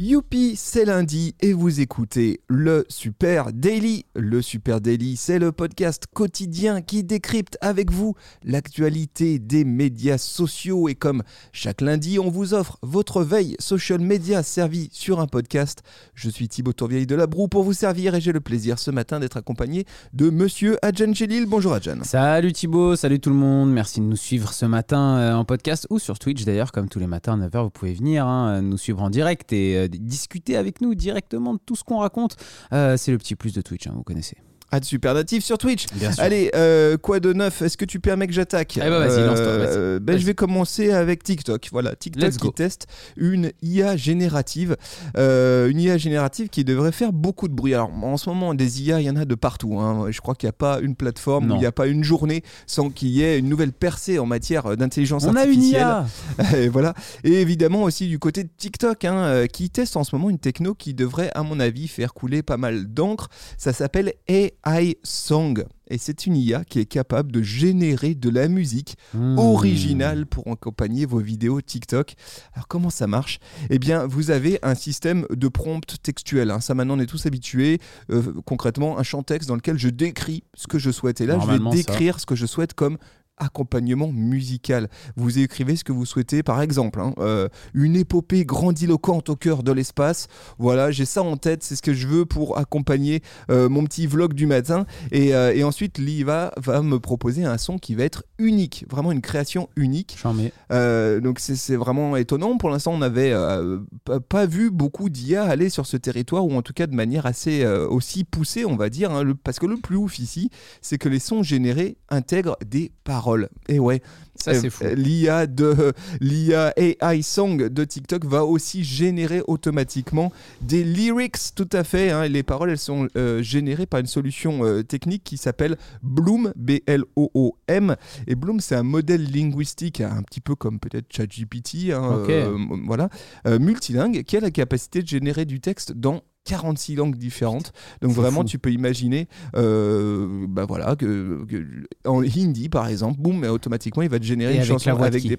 Youpi, c'est lundi et vous écoutez le Super Daily. Le Super Daily, c'est le podcast quotidien qui décrypte avec vous l'actualité des médias sociaux. Et comme chaque lundi, on vous offre votre veille social media servie sur un podcast. Je suis Thibaut Tourvieille de la Broue pour vous servir et j'ai le plaisir ce matin d'être accompagné de monsieur Adjan Chelil. Bonjour Adjan. Salut Thibaut, salut tout le monde. Merci de nous suivre ce matin euh, en podcast ou sur Twitch d'ailleurs, comme tous les matins à 9h, vous pouvez venir hein, nous suivre en direct et euh, discuter avec nous directement de tout ce qu'on raconte. Euh, c'est le petit plus de Twitch, hein, vous connaissez. Ad Super Natif sur Twitch. Bien sûr. Allez, euh, quoi de neuf? Est-ce que tu permets que j'attaque? Eh ben, vas-y, lance-toi, vas-y. ben. Je vais commencer avec TikTok. Voilà, TikTok Let's qui go. teste une IA générative. Euh, une IA générative qui devrait faire beaucoup de bruit. Alors, en ce moment, des IA, il y en a de partout. hein. Je crois qu'il n'y a pas une plateforme Non. où il n'y a pas une journée sans qu'il y ait une nouvelle percée en matière d'intelligence On a une artificielle. IA Et voilà. Et évidemment aussi du côté de TikTok, hein, euh, qui teste en ce moment une techno qui devrait, à mon avis, faire couler pas mal d'encre. Ça s'appelle AI Song. Et c'est une IA qui est capable de générer de la musique Mmh. originale pour accompagner vos vidéos TikTok. Alors comment ça marche? Eh bien, vous avez un système de prompt textuel. hein. Ça maintenant, on est tous habitués. Euh, concrètement, un champ texte dans lequel je décris ce que je souhaite. Et là, je vais ça. décrire ce que je souhaite comme accompagnement musical. Vous écrivez ce que vous souhaitez, par exemple, hein, euh, une épopée grandiloquente au cœur de l'espace. Voilà, j'ai ça en tête, c'est ce que je veux pour accompagner euh, mon petit vlog du matin. Et, euh, et ensuite, l'IVA va me proposer un son qui va être unique, vraiment une création unique. Donc c'est vraiment étonnant. Pour l'instant, on n'avait pas- vu beaucoup d'IA aller sur ce territoire, ou en tout cas de manière assez aussi poussée, on va dire. hein. Le- parce que le plus ouf ici, c'est que les sons générés intègrent des paroles. Et ouais, Ça, c'est fou. euh, L'IA de l'IA AI Song de TikTok va aussi générer automatiquement des lyrics, tout à fait. hein. Les paroles, elles sont euh, générées par une solution euh, technique qui s'appelle Bloom, B-L-O-O-M. Et Bloom, c'est un modèle linguistique, un petit peu comme peut-être ChatGPT, hein, euh, voilà, multilingue, qui a la capacité de générer du texte dans 46 langues différentes. Donc vraiment, fou. tu peux imaginer, euh, bah voilà, que, que- en hindi par exemple, boum, mais automatiquement, il va te générer Et une avec chanson la voix de avec qui des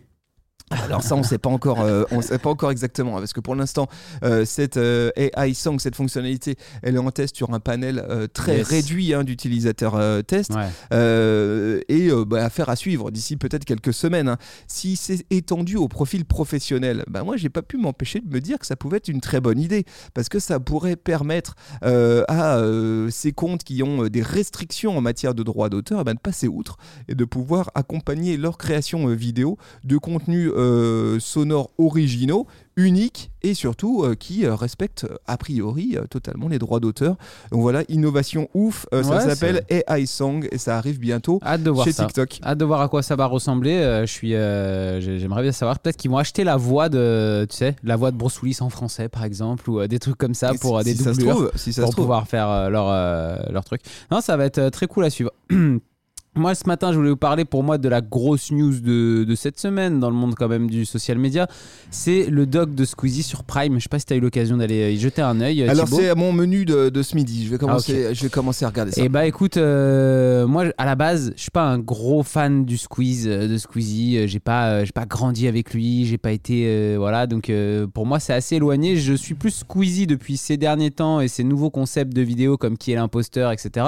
alors ça on sait pas encore euh, on sait pas encore exactement hein, parce que pour l'instant euh, cette euh, AI Song cette fonctionnalité elle est en test sur un panel euh, très Yes. réduit hein, d'utilisateurs test Ouais. et bah, affaire à suivre d'ici peut-être quelques semaines. hein. Si c'est étendu au profil professionnel, bah, moi j'ai pas pu m'empêcher de me dire que ça pouvait être une très bonne idée parce que ça pourrait permettre à ces comptes qui ont des restrictions en matière de droit d'auteur bah, de passer outre et de pouvoir accompagner leur création vidéo de contenus euh, sonores originaux uniques et surtout euh, qui euh, respectent euh, a priori euh, totalement les droits d'auteur. Donc voilà, innovation ouf, Euh, ça Ouais, s'appelle AI Song et ça arrive bientôt Hâte de voir chez ça. TikTok. Hâte de voir à quoi ça va ressembler. Euh, je suis, euh, j'ai- j'aimerais bien savoir. Peut-être qu'ils vont acheter la voix de, tu sais, la voix de Bruce Willis en français, par exemple, ou euh, des trucs comme ça pour euh, si, des si ça se doublures. trouve, si ça pour se trouve. pouvoir faire euh, leur, euh, leur truc. Non, ça va être euh, très cool à suivre. Moi, ce matin, je voulais vous parler pour moi de la grosse news de, de cette semaine dans le monde quand même du social media. C'est le doc de Squeezie sur Prime. Je sais pas si tu as eu l'occasion d'aller y jeter un œil. euh, Alors c'est à mon menu de, de ce midi. Je vais commencer, Ah, je vais commencer à regarder ça. Et bah écoute, euh, moi à la base, je suis pas un gros fan du Squeeze, euh, de Squeezie. Euh, J'ai pas, euh, j'ai pas grandi avec lui, j'ai pas été, euh, voilà. Donc euh, pour moi c'est assez éloigné. Je suis plus Squeezie depuis ces derniers temps et ces nouveaux concepts de vidéos comme qui est l'imposteur, etc.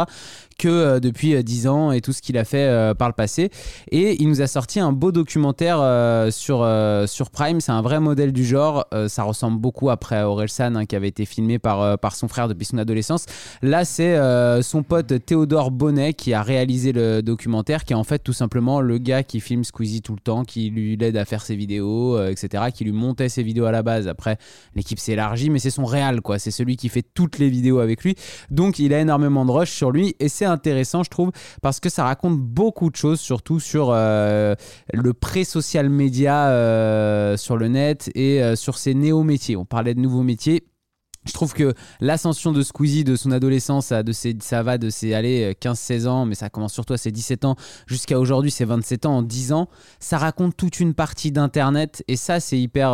Que euh, depuis euh, 10 ans et tout ce qu'il a fait euh, par le passé. Et il nous a sorti un beau documentaire euh, sur euh, sur Prime. C'est un vrai modèle du genre. Ça ressemble beaucoup après à Orelsan hein, qui avait été filmé par par son frère depuis son adolescence. Là, c'est son pote Théodore Bonnet qui a réalisé le documentaire, qui est en fait tout simplement le gars qui filme Squeezie tout le temps, qui lui aide à faire ses vidéos, etc., qui lui montait ses vidéos à la base. Après, l'équipe s'est élargie, mais c'est son réal, quoi. C'est celui qui fait toutes les vidéos avec lui. Donc, il a énormément de rush sur lui, et c'est intéressant, je trouve, parce que ça raconte beaucoup de choses, surtout sur euh, le pré-social média euh, sur le net et euh, sur ses néo-métiers. On parlait de nouveaux métiers. je trouve que l'ascension de Squeezie de son adolescence, de ses, ça va de ses 15-16 ans, mais ça commence surtout à ses 17 ans, jusqu'à aujourd'hui ses 27 ans, en 10 ans, ça raconte toute une partie d'Internet. Et ça, c'est hyper.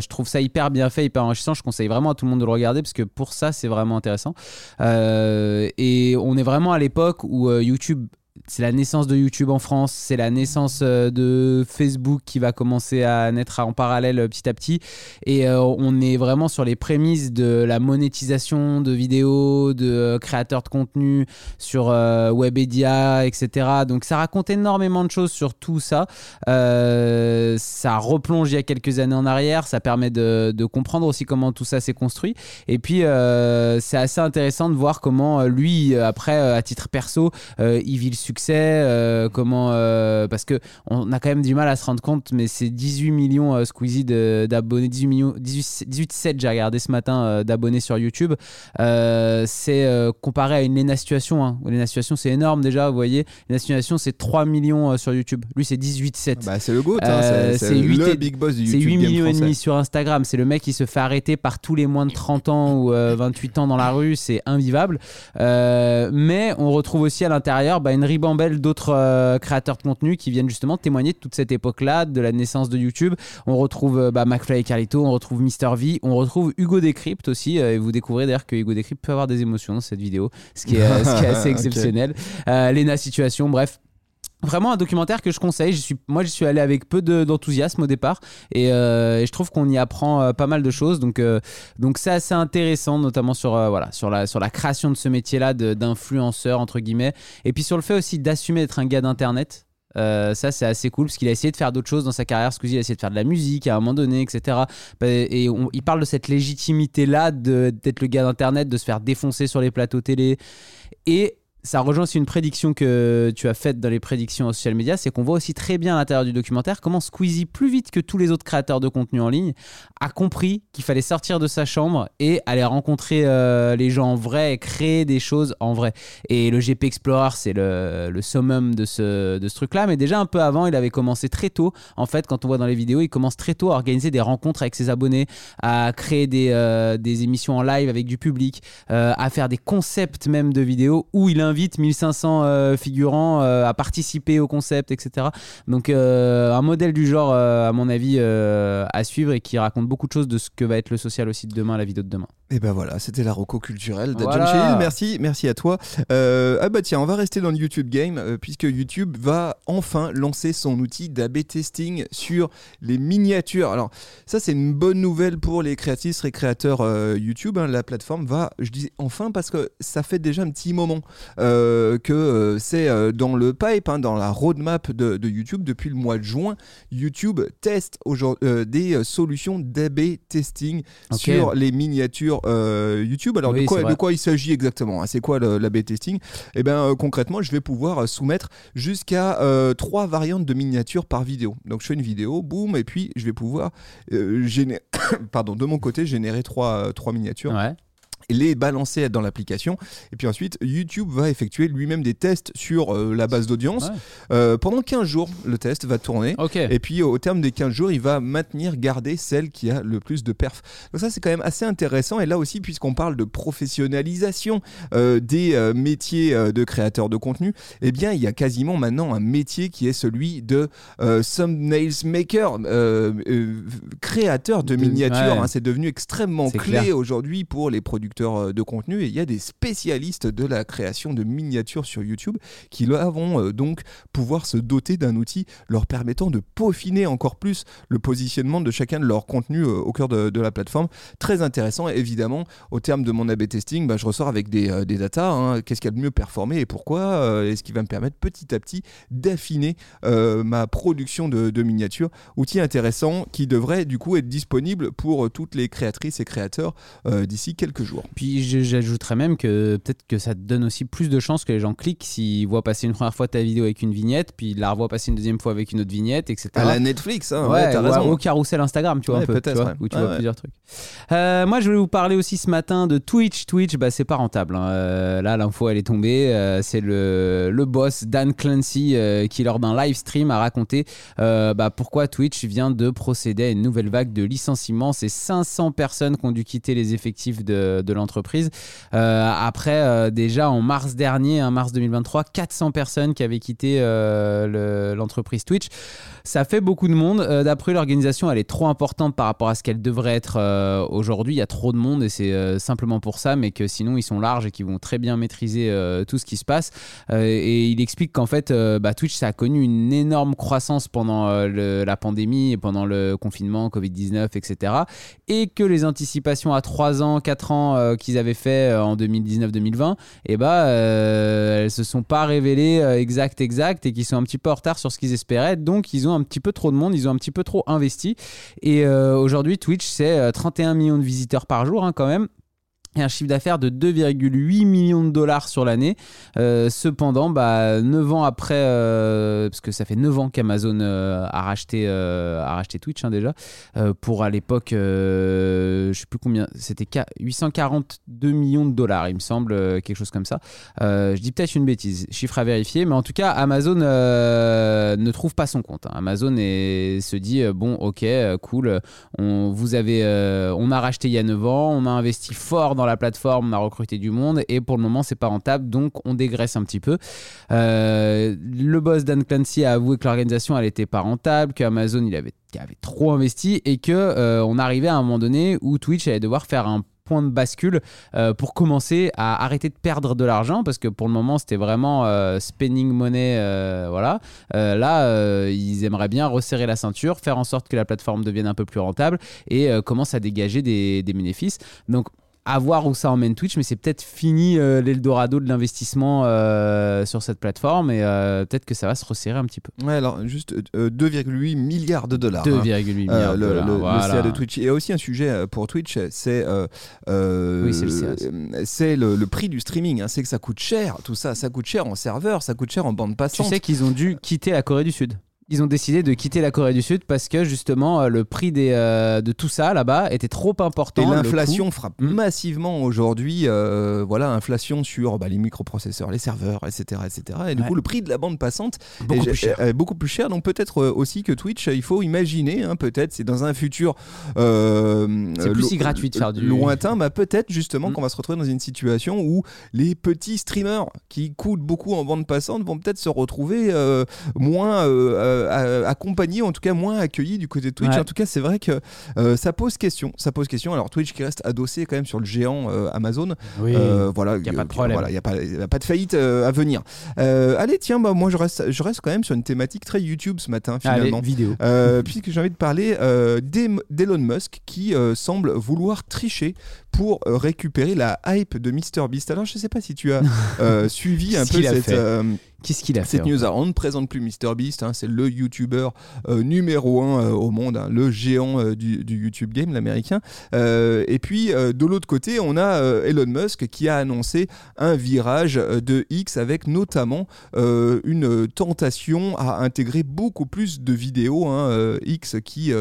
Je trouve ça hyper bien fait, hyper enrichissant. Je conseille vraiment à tout le monde de le regarder parce que pour ça, c'est vraiment intéressant. Et on est vraiment à l'époque où euh, YouTube c'est la naissance de YouTube en France, c'est la naissance euh, de Facebook qui va commencer à naître en parallèle euh, petit à petit. Et euh, on est vraiment sur les prémices de la monétisation de vidéos, de créateurs de contenu sur Webedia, etc. Donc ça raconte énormément de choses sur tout ça. ça replonge il y a quelques années en arrière, ça permet de, de comprendre aussi comment tout ça s'est construit. Et puis c'est assez intéressant de voir comment lui, après, à titre perso, il vit le succès, euh, comment euh, parce que on a quand même du mal à se rendre compte, mais c'est 18 millions euh, Squeezie d'abonnés, 18 millions, 18, 18 7 j'ai regardé ce matin d'abonnés sur YouTube. c'est comparé à une Lena Situation. Hein. Lena Situation c'est énorme déjà, vous voyez. Lena Situation c'est 3 millions sur YouTube. Lui c'est 18 7. Bah, c'est le GOAT, hein. c'est le big boss du YouTube. C'est 8 millions et demi sur Instagram. C'est le mec qui se fait arrêter par tous les moins de 30 ans ou 28 ans dans la rue. C'est invivable. mais on retrouve aussi à l'intérieur bah, une ribambelle d'autres euh, créateurs de contenu qui viennent justement témoigner de toute cette époque-là, de la naissance de YouTube. On retrouve euh, bah, McFly et Carlito, on retrouve Mister V, on retrouve Hugo Décrypte aussi. Euh, et vous découvrez d'ailleurs que Hugo Décrypte peut avoir des émotions dans cette vidéo, ce qui est, assez exceptionnel. Lena Situation, bref, Vraiment un documentaire que je conseille. Je suis, moi, je suis allé avec peu d'enthousiasme au départ et, je trouve qu'on y apprend pas mal de choses. Donc, donc c'est assez intéressant, notamment sur, voilà, sur, la, sur la création de ce métier-là d'influenceur, entre guillemets. Et puis sur le fait aussi d'assumer d'être un gars d'Internet. ça, c'est assez cool parce qu'il a essayé de faire d'autres choses dans sa carrière. Squeezie, il a essayé de faire de la musique à un moment donné, etc. Et il parle de cette légitimité-là d'être le gars d'Internet, de se faire défoncer sur les plateaux télé. Et ça rejoint aussi une prédiction que tu as faite dans les prédictions social media, c'est qu'on voit aussi très bien à l'intérieur du documentaire comment Squeezie, plus vite que tous les autres créateurs de contenu en ligne, a compris qu'il fallait sortir de sa chambre et aller rencontrer euh, les gens en vrai et créer des choses en vrai. Et le GP Explorer, c'est le, summum de ce, truc-là, mais déjà un peu avant, il avait commencé très tôt. En fait, quand on voit dans les vidéos, il commence très tôt à organiser des rencontres avec ses abonnés, à créer des, euh, émissions en live avec du public, euh, à faire des concepts même de vidéos où il invite invite 1500 euh, figurants euh, à participer au concept, etc. Donc euh, un modèle du genre, à mon avis, à suivre et qui raconte beaucoup de choses de ce que va être le social aussi de demain, la vidéo de demain. Et ben voilà, c'était la roco culturelle de John Merci, merci à toi. ah bah tiens, on va rester dans le YouTube game puisque YouTube va enfin lancer son outil d'AB testing sur les miniatures. Alors ça c'est une bonne nouvelle pour les créatrices et créateurs YouTube. Hein. La plateforme va, je dis enfin parce que ça fait déjà un petit moment. Euh, que euh, c'est euh, dans le pipe, hein, dans la roadmap de, YouTube depuis le mois de juin. YouTube teste des solutions d'AB testing sur les miniatures YouTube. Alors de, quoi, il s'agit exactement hein? C'est quoi l'AB testing? Eh bien concrètement, je vais pouvoir soumettre jusqu'à trois variantes de miniatures par vidéo. Donc je fais une vidéo, boum, et puis je vais pouvoir générer, pardon, de mon côté générer trois, trois miniatures. Ouais les balancer dans l'application. Et puis ensuite, YouTube va effectuer lui-même des tests sur euh, la base d'audience. Euh, pendant 15 jours, le test va tourner. Et puis au terme des 15 jours, il va maintenir, garder celle qui a le plus de perf. Donc ça, c'est quand même assez intéressant. Et là aussi, puisqu'on parle de professionnalisation euh, des métiers de créateurs de contenu, eh bien, il y a quasiment maintenant un métier qui est celui de thumbnails maker, créateur de, miniatures. Hein. c'est devenu extrêmement clé aujourd'hui pour les producteurs euh, de contenu et il y a des spécialistes de la création de miniatures sur YouTube qui vont euh, donc pouvoir se doter d'un outil leur permettant de peaufiner encore plus le positionnement de chacun de leurs contenus euh, au cœur de, la plateforme. Très intéressant, évidemment, au terme de mon A-B testing, bah, je ressors avec des, des datas, hein. qu'est-ce qui a le mieux performé et pourquoi, et ce qui va me permettre petit à petit d'affiner ma production de, de miniatures. Outil intéressant qui devrait du coup être disponible pour toutes les créatrices et créateurs d'ici quelques jours. Puis j'ajouterais même que peut-être que ça te donne aussi plus de chances que les gens cliquent s'ils voient passer une première fois ta vidéo avec une vignette, puis ils la revoient passer une deuxième fois avec une autre vignette, etc. À la Netflix, hein, ouais, raison. au carrousel Instagram, tu vois, Ouais, un peu, tu vois, où tu vois ouais. plusieurs trucs. Euh, moi, je voulais vous parler aussi ce matin de Twitch. Twitch, bah, c'est pas rentable. hein. Euh, là, l'info, elle est tombée. Euh, c'est le, le boss, Dan Clancy, qui, lors d'un live stream, a raconté bah, pourquoi Twitch vient de procéder à une nouvelle vague de licenciements. C'est 500 personnes qui ont dû quitter les effectifs de, de l'entreprise. Euh, après, euh, déjà en mars dernier, en mars 2023, 400 personnes qui avaient quitté euh, le- l'entreprise Twitch. Ça fait beaucoup de monde. D'après l'organisation, elle est trop importante par rapport à ce qu'elle devrait être aujourd'hui. Il y a trop de monde et c'est simplement pour ça, mais que sinon ils sont larges et qu'ils vont très bien maîtriser tout ce qui se passe. Et il explique qu'en fait, bah, Twitch, ça a connu une énorme croissance pendant la pandémie et pendant le confinement, Covid-19, etc. Et que les anticipations à 3 ans, 4 ans euh, qu'ils avaient fait euh, en 2019-2020, et bah, euh, elles se sont pas révélées euh, exactes, exactes et qu'ils sont un petit peu en retard sur ce qu'ils espéraient. Donc, ils ont un petit peu trop de monde, ils ont un petit peu trop investi. Et euh, aujourd'hui, Twitch, c'est euh, 31 millions de visiteurs par jour, hein, quand même. Et un chiffre d'affaires de 2,8 millions de dollars sur l'année. Euh, cependant, bah, 9 ans après, euh, parce que ça fait 9 ans qu'Amazon euh, a, racheté, a racheté Twitch hein, déjà, pour à l'époque, je sais plus combien, c'était qua- 842 millions de dollars, il me semble, quelque chose comme ça. Je dis peut-être une bêtise, chiffre à vérifier, mais en tout cas, Amazon ne trouve pas son compte. hein. Amazon se dit bon, ok, cool, on, vous avez, on a racheté il y a 9 ans, on a investi fort dans la plateforme, on a recruté du monde, et pour le moment, c'est pas rentable, donc on dégraisse un petit peu. Euh, le boss Dan Clancy a avoué que l'organisation, elle était pas rentable, que Amazon, il avait, avait trop investi, et que euh, on arrivait à un moment donné où Twitch allait devoir faire un point de bascule euh, pour commencer à arrêter de perdre de l'argent parce que pour le moment c'était vraiment spending money voilà là ils aimeraient bien resserrer la ceinture faire en sorte que la plateforme devienne un peu plus rentable et commence à dégager des, des bénéfices donc à voir où ça emmène Twitch, mais c'est peut-être fini euh, l'Eldorado de l'investissement euh, sur cette plateforme et euh, peut-être que ça va se resserrer un petit peu. Ouais, alors juste euh, 2,8 milliards de dollars. 2,8 hein. milliards Euh, de le, dollars. le-. CA de Twitch. A aussi un sujet euh, pour Twitch, c'est euh, euh, Oui, c'est le euh, prix du streaming. hein. C'est que ça coûte cher, tout ça. Ça coûte cher en serveur, ça coûte cher en bande Tu passante. sais qu'ils ont dû quitter la Corée du Sud. Ils ont décidé de quitter la Corée du Sud parce que justement euh, le prix des, euh, de tout ça là-bas était trop important. Et l'inflation frappe Mm. massivement aujourd'hui. euh, voilà, inflation sur bah, les microprocesseurs, les serveurs, etc., etc. Et du Ouais. coup, le prix de la bande passante beaucoup est, plus cher. est- est beaucoup plus cher. Donc peut-être aussi que Twitch, il faut imaginer, hein, peut-être, c'est dans un futur euh, C'est plus si gratuit de faire du- lointain, bah, peut-être justement Mm. qu'on va se retrouver dans une situation où les petits streamers qui coûtent beaucoup en bande passante vont peut-être se retrouver moins euh, accompagnés, en tout cas moins accueillis du côté de Twitch. Ouais. En tout cas, c'est vrai que euh, ça pose question. Ça pose question. Alors Twitch qui reste adossé quand même sur le géant euh, Amazon. Oui. Voilà, Y a pas de problème. Voilà, il n'y a, a pas de faillite à venir. Allez, tiens, bah, moi je reste, je reste quand même sur une thématique très YouTube ce matin Allez, finalement. vidéo. Euh, puisque j'ai envie de parler d'Elon Musk qui semble vouloir tricher pour récupérer la hype de MrBeast. Alors je sais pas si tu as suivi un peu cette, Qu'est-ce qu'il a fait cette news. Alors, on ne présente plus MrBeast, hein, c'est le YouTuber euh, numéro un euh, au monde, hein, le géant euh, du, du YouTube game, l'américain. Et puis de l'autre côté, on a Elon Musk qui a annoncé un virage de X avec notamment une tentation à intégrer beaucoup plus de vidéos. hein, X qui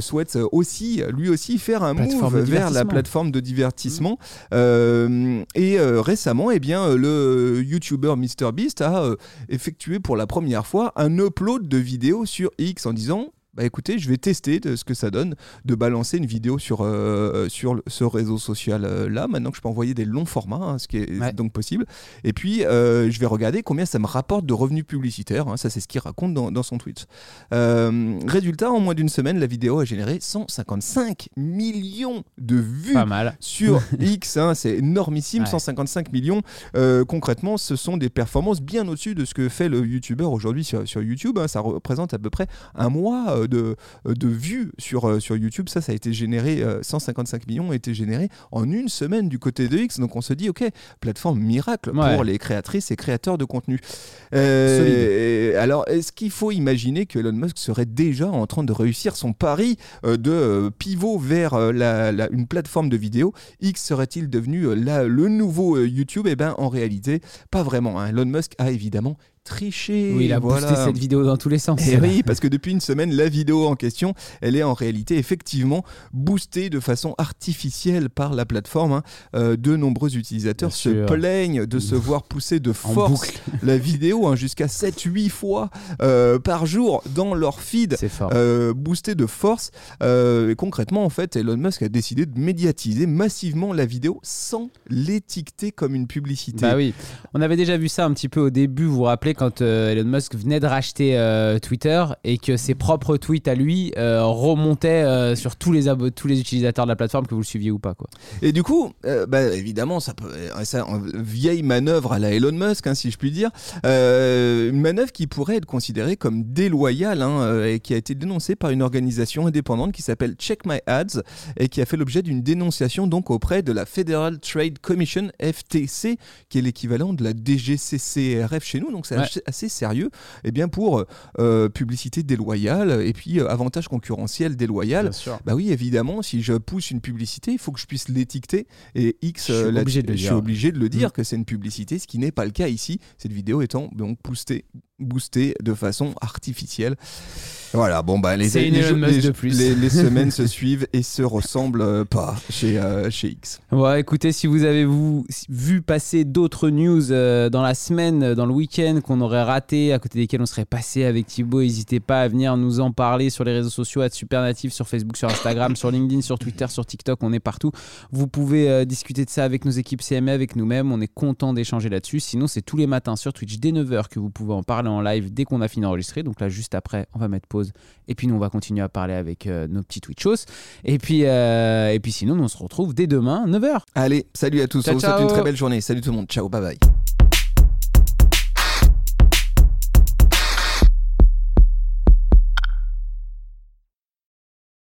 souhaite aussi, lui aussi, faire un Plateforme move vers la plateforme de divertissement. Euh, et récemment, eh bien, le YouTuber MrBeast a effectué pour la première fois un upload de vidéos sur X en disant bah écoutez, je vais tester de ce que ça donne de balancer une vidéo sur, euh, sur ce réseau social euh, là. Maintenant que je peux envoyer des longs formats, hein, ce qui est Ouais. donc possible. Et puis, euh, je vais regarder combien ça me rapporte de revenus publicitaires. hein. Ça, c'est ce qu'il raconte dans, dans son tweet. Résultat, en moins d'une semaine, la vidéo a généré 155 millions de vues Pas mal. sur X, hein, c'est énormissime, Ouais. 155 millions. Concrètement, ce sont des performances bien au-dessus de ce que fait le YouTuber aujourd'hui sur, sur YouTube. Ça représente à peu près un mois euh, euh, de, de vues sur, euh, sur YouTube. Ça, ça a été généré, euh, 155 millions ont été générés en une semaine du côté de X. Donc on se dit, ok, plateforme miracle Ouais. pour les créatrices et créateurs de contenu. Euh, alors, est-ce qu'il faut imaginer que Elon Musk serait déjà en train de réussir son pari de pivot vers la- la- une plateforme de vidéo X serait-il devenu la- le nouveau YouTube? Eh bien, en réalité, pas vraiment. hein. Elon Musk a évidemment triché. Oui, il a voilà. boosté cette vidéo dans tous les sens. Et oui, parce que depuis une semaine, la vidéo en question, elle est en réalité effectivement boostée de façon artificielle par la plateforme. hein. Euh, de nombreux utilisateurs Bien se sûr. plaignent de se voir pousser de force la vidéo hein, jusqu'à 7-8 fois euh, par jour dans leur feed. C'est fort. Euh, boosté de force. Euh, et concrètement, en fait, Elon Musk a décidé de médiatiser massivement la vidéo sans l'étiqueter comme une publicité. Bah oui, on avait déjà vu ça un petit peu au début, vous vous rappelez, quand euh, Elon Musk venait de racheter euh, Twitter et que ses propres tweets à lui euh, remontaient sur tous les, tous les utilisateurs de la plateforme, que vous le suiviez ou pas. Quoi. Et du coup, bah, évidemment, ça peut, ça, vieille manœuvre à la Elon Musk, hein, si je puis dire, une manœuvre qui pourrait être considérée comme déloyale hein, et qui a été dénoncée par une organisation indépendante qui s'appelle Check My Ads et qui a fait l'objet d'une dénonciation donc auprès de la Federal Trade Commission FTC, qui est l'équivalent de la DGCCRF chez nous. Donc c'est. Assez- assez sérieux. Et bien pour euh, publicité déloyale et puis euh, avantage concurrentiel déloyal. Bah oui, évidemment, si je pousse une publicité, il faut que je puisse l'étiqueter. Et X, Je suis euh, obligé de le je suis obligé de le dire Mm. que c'est une publicité, ce qui n'est pas le cas ici. Cette vidéo étant donc boostée, boostée de façon artificielle. Voilà, bon bah les, les, les- semaines se suivent et se ressemblent euh, pas chez, euh, chez X. Ouais, écoutez, si vous avez vous, vu passer d'autres news euh, dans la semaine, dans le week-end qu'on aurait raté, à côté desquels on serait passé avec Thibaut, n'hésitez pas à venir nous en parler sur les réseaux sociaux, à Supernatif, sur Facebook, sur Instagram, sur LinkedIn, sur Twitter, sur TikTok, on est partout. Vous pouvez euh, discuter de ça avec nos équipes CMA, avec nous-mêmes, on est content d'échanger là-dessus. Sinon, c'est tous les matins sur Twitch dès 9h que vous pouvez en parler en live dès qu'on a fini d'enregistrer. Donc là, juste après, on va mettre pause. Et puis nous, on va continuer à parler avec euh, nos petits Twitchos. Et puis, euh, et puis sinon, on se retrouve dès demain, 9h. Allez, salut à tous, Ciao, on vous souhaite une très belle journée. Salut tout le monde, ciao, bye bye.